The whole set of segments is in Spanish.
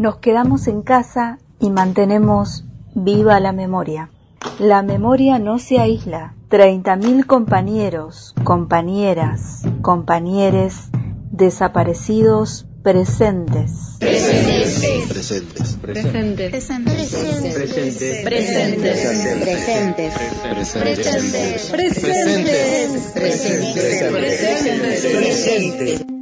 Nos quedamos en casa y mantenemos viva la memoria. La memoria no se aísla. 30.000 compañeros, compañeras, compañeres desaparecidos presentes. Presentes. Presentes. Presentes. Presentes. Presentes. Presentes. Presentes. Presentes.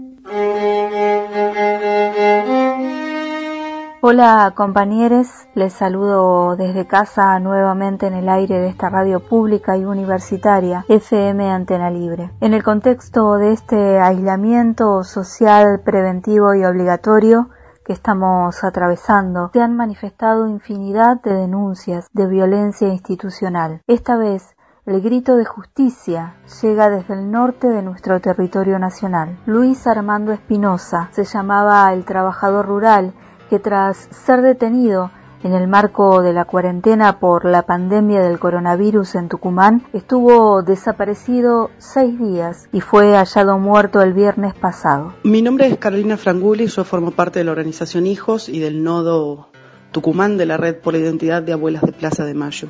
Hola compañeros, les saludo desde casa nuevamente en el aire de esta radio pública y universitaria FM Antena Libre. En el contexto de este aislamiento social preventivo y obligatorio que estamos atravesando, se han manifestado infinidad de denuncias de violencia institucional. Esta vez el grito de justicia llega desde el norte de nuestro territorio nacional. Luis Armando Espinosa se llamaba el trabajador rural que tras ser detenido en el marco de la cuarentena por la pandemia del coronavirus en Tucumán, estuvo desaparecido seis días y fue hallado muerto el viernes pasado. Mi nombre es Carolina Franguli, yo formo parte de la organización Hijos y del nodo Tucumán de la Red por la Identidad de Abuelas de Plaza de Mayo.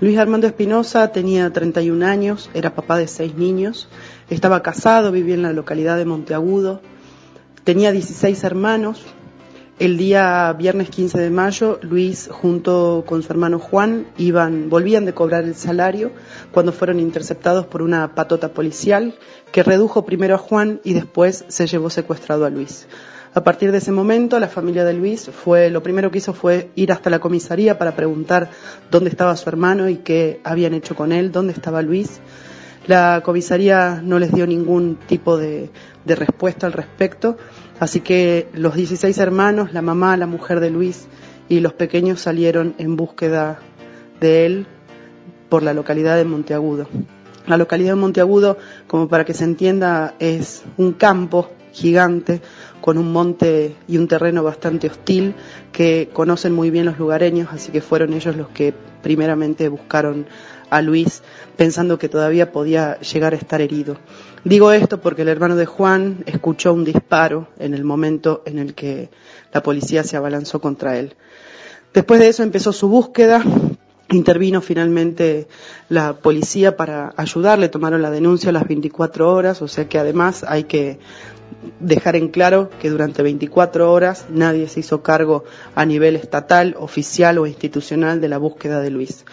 Luis Armando Espinosa tenía 31 años, era papá de seis niños, estaba casado, vivía en la localidad de Monteagudo, tenía 16 hermanos, el día viernes 15 de mayo, Luis junto con su hermano Juan iban, volvían de cobrar el salario cuando fueron interceptados por una patota policial que redujo primero a Juan y después se llevó secuestrado a Luis. A partir de ese momento, la familia de Luis fue, lo primero que hizo fue ir hasta la comisaría para preguntar dónde estaba su hermano y qué habían hecho con él, dónde estaba Luis. La comisaría no les dio ningún tipo de, de respuesta al respecto Así que los 16 hermanos, la mamá, la mujer de Luis y los pequeños salieron en búsqueda de él por la localidad de Monteagudo. La localidad de Monteagudo, como para que se entienda, es un campo gigante con un monte y un terreno bastante hostil que conocen muy bien los lugareños, así que fueron ellos los que primeramente buscaron a Luis pensando que todavía podía llegar a estar herido. Digo esto porque el hermano de Juan escuchó un disparo en el momento en el que la policía se abalanzó contra él. Después de eso empezó su búsqueda, intervino finalmente la policía para ayudarle, tomaron la denuncia a las 24 horas, o sea que además hay que dejar en claro que durante 24 horas nadie se hizo cargo a nivel estatal, oficial o institucional de la búsqueda de Luis.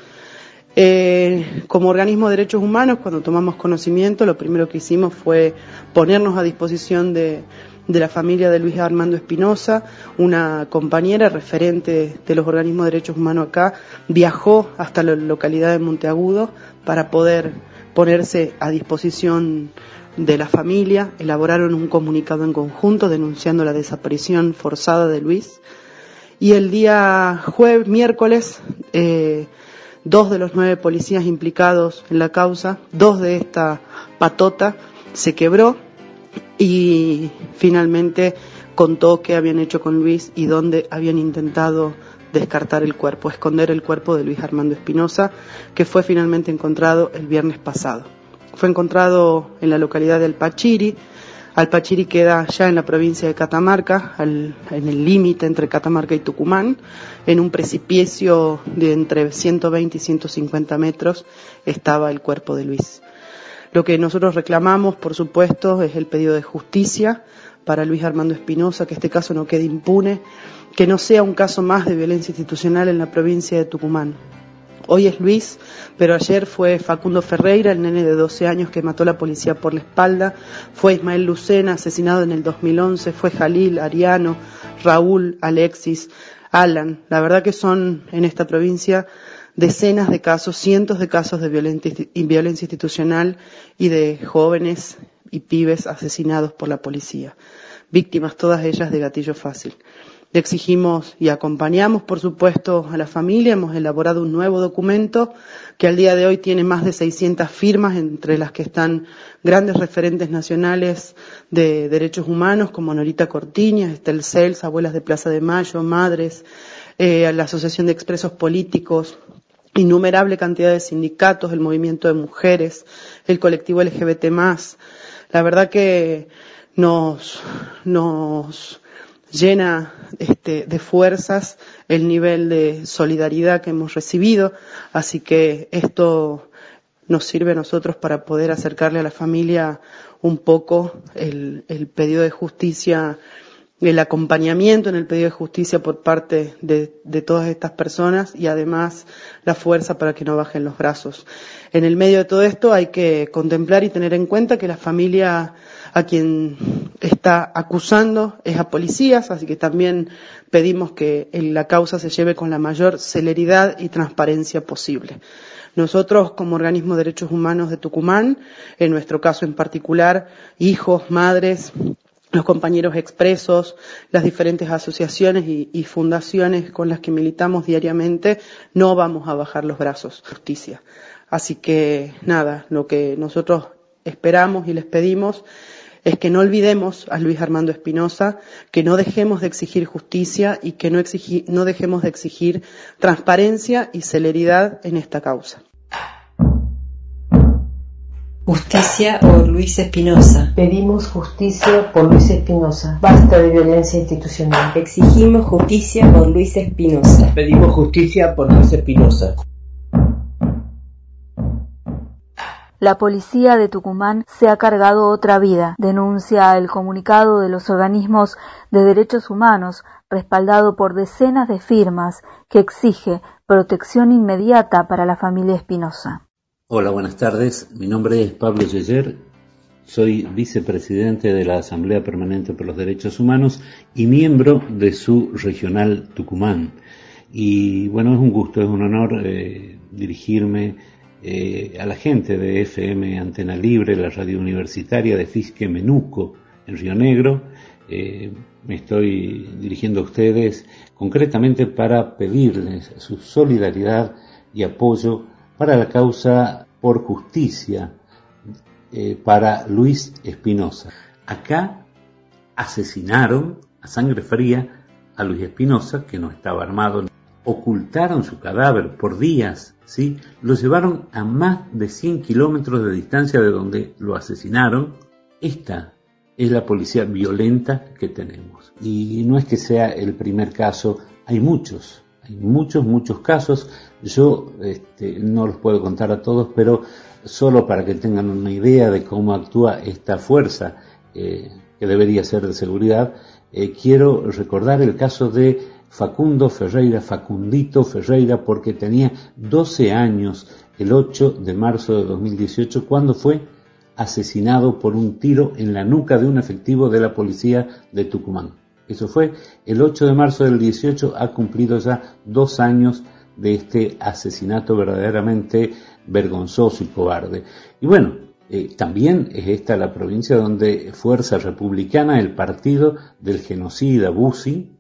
Eh, como organismo de derechos humanos, cuando tomamos conocimiento, lo primero que hicimos fue ponernos a disposición de, la familia de Luis Armando Espinosa, una compañera referente de los organismos de derechos humanos acá, viajó hasta la localidad de Monteagudo para poder ponerse a disposición de la familia, elaboraron un comunicado en conjunto denunciando la desaparición forzada de Luis. Y el día jueves, miércoles, eh, dos de los nueve policías implicados en la causa, dos de esta patota, se quebró y finalmente contó qué habían hecho con Luis y dónde habían intentado descartar el cuerpo, esconder el cuerpo de Luis Armando Espinosa, que fue finalmente encontrado el viernes pasado. Fue encontrado en la localidad del Pachiri, Alpachiri queda ya en la provincia de Catamarca, en el límite entre Catamarca y Tucumán, en un precipicio de entre 120 y 150 metros estaba el cuerpo de Luis. Lo que nosotros reclamamos, por supuesto, es el pedido de justicia para Luis Armando Espinosa, que este caso no quede impune, que no sea un caso más de violencia institucional en la provincia de Tucumán. Hoy es Luis, pero ayer fue Facundo Ferreira, el nene de 12 años que mató la policía por la espalda, fue Ismael Lucena, asesinado en el 2011, fue Jalil, Ariano, Raúl, Alexis, Alan. La verdad que son en esta provincia decenas de casos, cientos de casos de violencia institucional y de jóvenes y pibes asesinados por la policía, víctimas todas ellas de gatillo fácil. Le exigimos y acompañamos, por supuesto, a la familia. Hemos elaborado un nuevo documento que al día de hoy tiene más de 600 firmas, entre las que están grandes referentes nacionales de derechos humanos, como Norita Cortiñas, Estel Cels, Abuelas de Plaza de Mayo, Madres, eh, la Asociación de Expresos Políticos, innumerable cantidad de sindicatos, el movimiento de mujeres, el colectivo LGBT+. La verdad que nos, nos llena este, de fuerzas el nivel de solidaridad que hemos recibido, así que esto nos sirve a nosotros para poder acercarle a la familia un poco el, el pedido de justicia el acompañamiento en el pedido de justicia por parte de, de, todas estas personas y además la fuerza para que no bajen los brazos. En el medio de todo esto hay que contemplar y tener en cuenta que la familia a quien está acusando es a policías, así que también pedimos que la causa se lleve con la mayor celeridad y transparencia posible. Nosotros, como organismo de derechos humanos de Tucumán, en nuestro caso en particular, hijos, madres, los compañeros expresos, las diferentes asociaciones y, fundaciones con las que militamos diariamente, no vamos a bajar los brazos. Justicia. Así que nada, lo que nosotros esperamos y les pedimos es que no olvidemos a Luis Armando Espinosa, que no dejemos de exigir justicia y que no dejemos de exigir transparencia y celeridad en esta causa. Justicia por Luis Espinosa. Pedimos justicia por Luis Espinosa. Basta de violencia institucional. Exigimos justicia por Luis Espinosa. Pedimos justicia por Luis Espinosa. La policía de Tucumán se ha cargado otra vida, denuncia el comunicado de los organismos de derechos humanos, respaldado por decenas de firmas, que exige protección inmediata para la familia Espinosa. Hola, buenas tardes. Mi nombre es Pablo Yeyer. Soy vicepresidente de la Asamblea Permanente por los Derechos Humanos y miembro de su regional Tucumán. Y bueno, es un gusto, es un honor eh, dirigirme eh, a la gente de FM Antena Libre, la radio universitaria de Fisque Menuco, en Río Negro. Eh, me estoy dirigiendo a ustedes concretamente para pedirles su solidaridad y apoyo para la causa por justicia eh, para Luis Espinosa. Acá asesinaron a sangre fría a Luis Espinosa, que no estaba armado, ocultaron su cadáver por días, ¿sí? Lo llevaron a más de 100 kilómetros de distancia de donde lo asesinaron. Esta es la policía violenta que tenemos. Y no es que sea el primer caso, hay muchos, muchos, muchos casos. Yo este, no los puedo contar a todos, pero solo para que tengan una idea de cómo actúa esta fuerza eh, que debería ser de seguridad, eh, quiero recordar el caso de Facundo Ferreira, Facundito Ferreira, porque tenía 12 años el 8 de marzo de 2018 cuando fue asesinado por un tiro en la nuca de un efectivo de la policía de Tucumán. Eso fue el 8 de marzo del 18, ha cumplido ya dos años de este asesinato verdaderamente vergonzoso y cobarde. Y bueno, eh, también es esta la provincia donde Fuerza Republicana, el partido del genocida Bussi,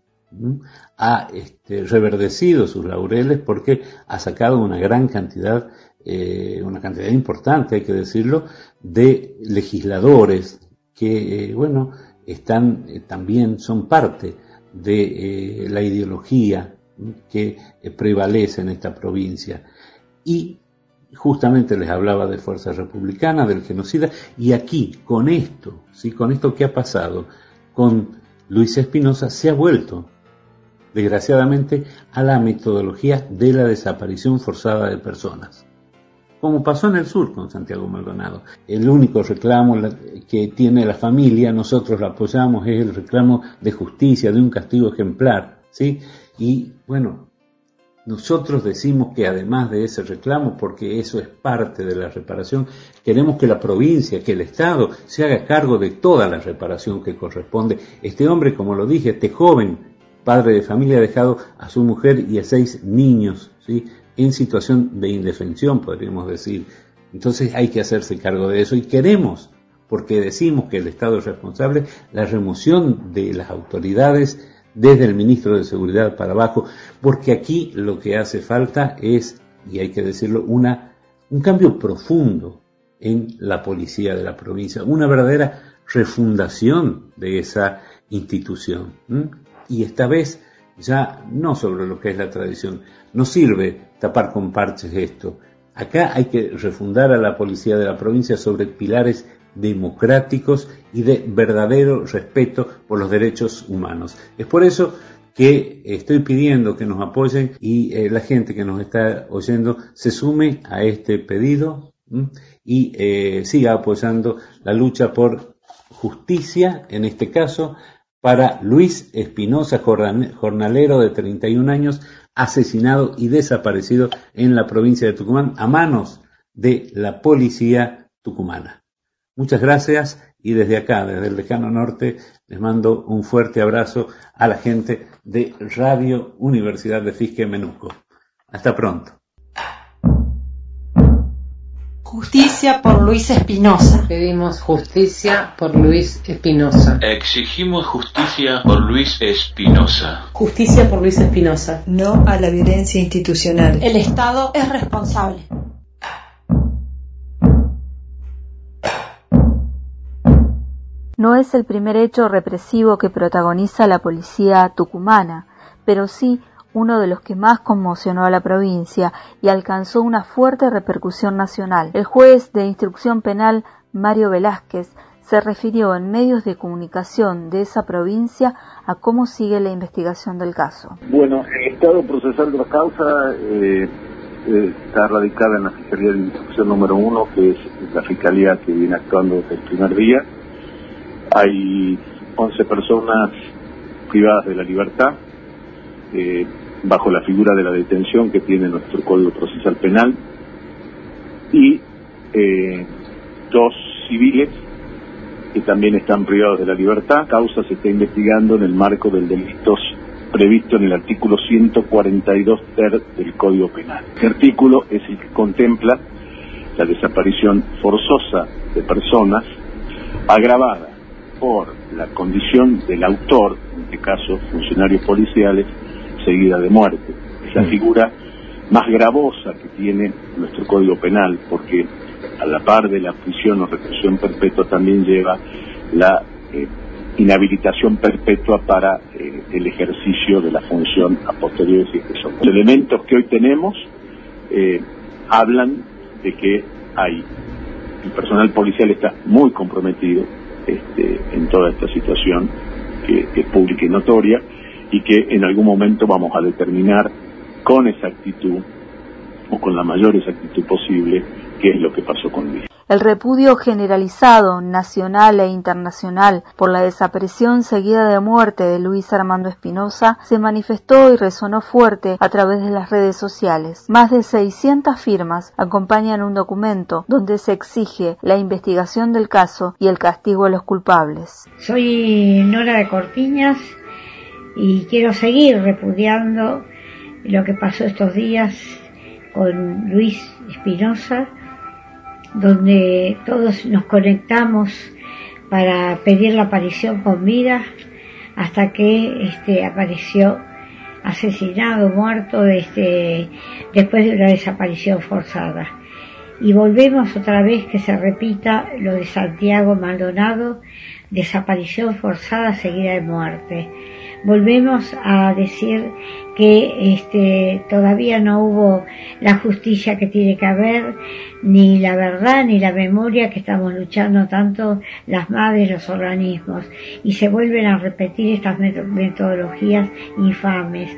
ha este, reverdecido sus laureles porque ha sacado una gran cantidad, eh, una cantidad importante, hay que decirlo, de legisladores que, eh, bueno, están eh, también son parte de la ideología que prevalece en esta provincia. Y justamente les hablaba de Fuerza Republicana, del genocida, y aquí, con esto, ¿sí? con esto que ha pasado, con Luis Espinosa, se ha vuelto desgraciadamente, a la metodología de la desaparición forzada de personas. Como pasó en el sur con Santiago Maldonado. El único reclamo que tiene la familia, nosotros la apoyamos, es el reclamo de justicia, de un castigo ejemplar. ¿sí? Y bueno, nosotros decimos que además de ese reclamo, porque eso es parte de la reparación, queremos que la provincia, que el Estado se haga cargo de toda la reparación que corresponde. Este hombre, como lo dije, este joven padre de familia ha dejado a su mujer y a seis niños, ¿sí? En situación de indefensión, podríamos decir. Entonces hay que hacerse cargo de eso y queremos, porque decimos que el Estado es responsable, la remoción de las autoridades desde el ministro de Seguridad para abajo, porque aquí lo que hace falta es, y hay que decirlo, una, un cambio profundo en la policía de la provincia, una verdadera refundación de esa institución y esta vez ya no sobre lo que es la tradición. No sirve tapar con parches esto. Acá hay que refundar a la policía de la provincia sobre pilares democráticos y de verdadero respeto por los derechos humanos. Es por eso que estoy pidiendo que nos apoyen y eh, la gente que nos está oyendo se sume a este pedido y eh, siga apoyando la lucha por justicia, en este caso, para Luis Espinosa, jornalero de 31 años, asesinado y desaparecido en la provincia de Tucumán a manos de la policía tucumana. Muchas gracias y desde acá, desde el Decano Norte, les mando un fuerte abrazo a la gente de Radio Universidad de Fisque Menuco. Hasta pronto. Justicia por Luis Espinosa. Pedimos justicia por Luis Espinosa. Exigimos justicia por Luis Espinosa. Justicia por Luis Espinosa. No a la violencia institucional. El Estado es responsable. No es el primer hecho represivo que protagoniza la policía tucumana, pero sí uno de los que más conmocionó a la provincia y alcanzó una fuerte repercusión nacional. El juez de instrucción penal Mario Velázquez se refirió en medios de comunicación de esa provincia a cómo sigue la investigación del caso. Bueno, el estado procesal de la causa eh, eh, está radicada en la Fiscalía de Instrucción número uno, que es la fiscalía que viene actuando desde el primer día. Hay 11 personas privadas de la libertad, eh, bajo la figura de la detención que tiene nuestro Código Procesal Penal, y eh, dos civiles que también están privados de la libertad. Causa se está investigando en el marco del delito previsto en el artículo 142 ter del Código Penal. Este artículo es el que contempla la desaparición forzosa de personas agravada por la condición del autor, en este caso funcionarios policiales, seguida de muerte. Es la mm. figura más gravosa que tiene nuestro Código Penal, porque a la par de la prisión o reclusión perpetua también lleva la eh, inhabilitación perpetua para eh, el ejercicio de la función a posteriori si que son. Los elementos que hoy tenemos eh, hablan de que hay el personal policial está muy comprometido este, en toda esta situación que, es pública y notoria y que en algún momento vamos a determinar con exactitud o con la mayor exactitud posible qué es lo que pasó con Luis. El repudio generalizado, nacional e internacional, por la desaparición seguida de muerte de Luis Armando Espinosa se manifestó y resonó fuerte a través de las redes sociales. Más de 600 firmas acompañan un documento donde se exige la investigación del caso y el castigo a los culpables. Soy Nora de Cortiñas y quiero seguir repudiando lo que pasó estos días con Luis Espinosa donde todos nos conectamos para pedir la aparición con vida hasta que este apareció asesinado, muerto este, después de una desaparición forzada. Y volvemos otra vez que se repita lo de Santiago Maldonado, desaparición forzada seguida de muerte volvemos a decir que este, todavía no hubo la justicia que tiene que haber, ni la verdad, ni la memoria que estamos luchando tanto las madres, los organismos, y se vuelven a repetir estas metodologías infames.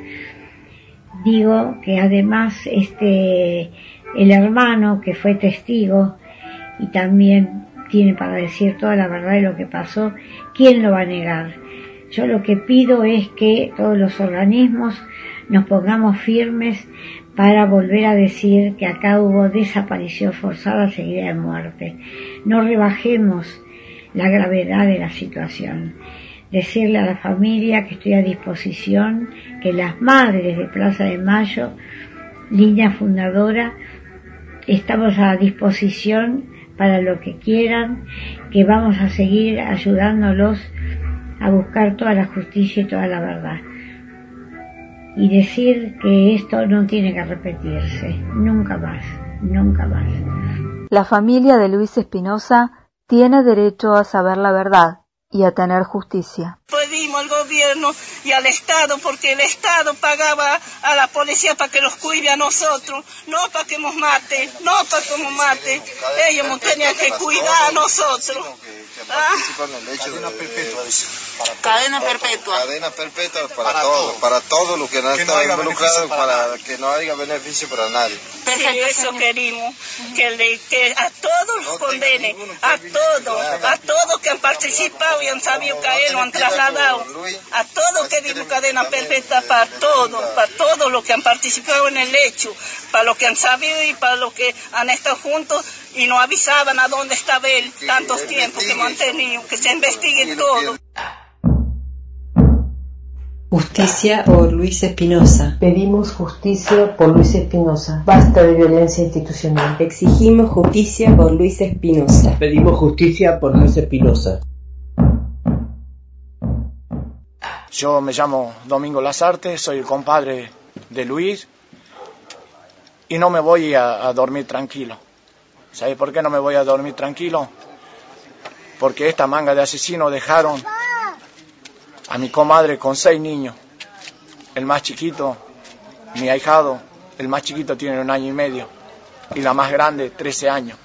Digo que además este, el hermano que fue testigo y también tiene para decir toda la verdad de lo que pasó, ¿quién lo va a negar? Yo lo que pido es que todos los organismos nos pongamos firmes para volver a decir que acá hubo desaparición forzada seguida de muerte. No rebajemos la gravedad de la situación. Decirle a la familia que estoy a disposición, que las madres de Plaza de Mayo, línea fundadora, estamos a disposición para lo que quieran, que vamos a seguir ayudándolos a buscar toda la justicia y toda la verdad. Y decir que esto no tiene que repetirse, nunca más, nunca más. La familia de Luis Espinosa tiene derecho a saber la verdad y a tener justicia. Pedimos al gobierno y al Estado, porque el Estado pagaba a la policía para que los cuide a nosotros, no para que nos mate, no para que nos mate. Ellos nos tenían que cuidar a nosotros. ¿Ah? Cadena perpetua. Cadena perpetua para, todos, para todos los que no están involucrados, para, que no haya beneficio para nadie. Sí, eso queremos, que, le, que a todos los condenen, a todos, a todos que han participado y han sabido caer, lo han trasladado, a todos que dimos cadena perpetua, para todos, para todos los que han participado en el hecho, para los que han sabido y para los que han estado juntos y no avisaban a dónde estaba él tantos tiempos que hemos tenido, que se investigue todo. Justicia por Luis Espinosa. Pedimos justicia por Luis Espinosa. Basta de violencia institucional. Exigimos justicia por Luis Espinosa. Pedimos justicia por Luis Espinosa. Yo me llamo Domingo Lazarte, soy el compadre de Luis y no me voy a, dormir tranquilo. ¿Sabe por qué no me voy a dormir tranquilo? Porque esta manga de asesinos dejaron a mi comadre con seis niños. El más chiquito, mi ahijado, el más chiquito tiene un año y medio y la más grande 13 años.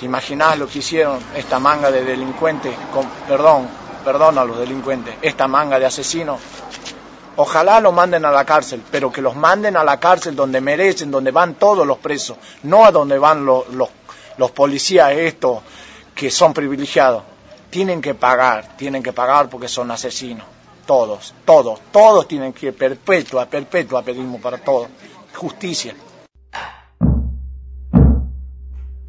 ¿Te imaginas lo que hicieron esta manga de delincuentes? Con, perdón, perdón a los delincuentes, esta manga de asesinos. Ojalá los manden a la cárcel, pero que los manden a la cárcel donde merecen, donde van todos los presos, no a donde van los, policías estos que son privilegiados tienen que pagar, tienen que pagar porque son asesinos. Todos, todos, todos tienen que perpetua, perpetua pedimos para todos. Justicia.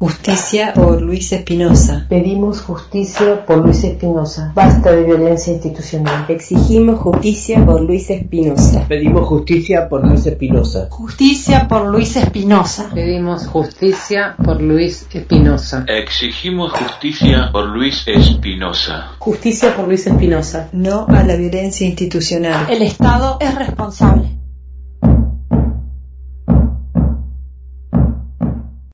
Justicia por Luis Espinosa. Pedimos justicia por Luis Espinosa. Basta de violencia institucional. Exigimos justicia por Luis Espinosa. Pedimos justicia por Luis Espinosa. Justicia por Luis Espinosa. Pedimos justicia por Luis Espinosa. Exigimos justicia por Luis Espinosa. Justicia por Luis Espinosa. No a la violencia institucional. El Estado es responsable.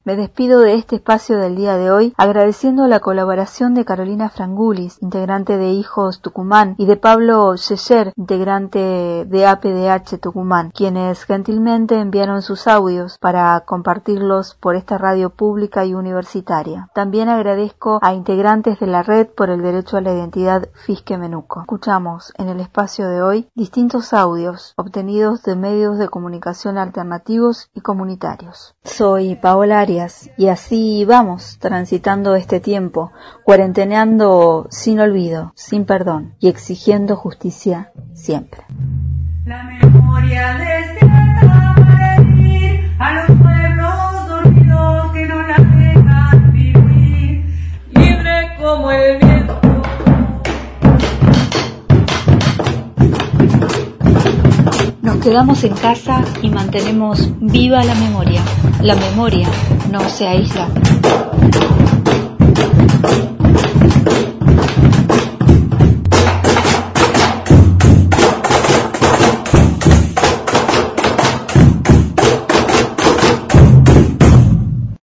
Me despido de este espacio del día de hoy agradeciendo la colaboración de Carolina Frangulis, integrante de Hijos Tucumán, y de Pablo Yeyer, integrante de APDH Tucumán, quienes gentilmente enviaron sus audios para compartirlos por esta radio pública y universitaria. También agradezco a integrantes de la Red por el Derecho a la Identidad Fisque Menuco. Escuchamos en el espacio de hoy distintos audios obtenidos de medios de comunicación alternativos y comunitarios. Soy Paola Y así vamos transitando este tiempo, cuarenteneando sin olvido, sin perdón y exigiendo justicia siempre. Quedamos en casa y mantenemos viva la memoria. La memoria no se aísla.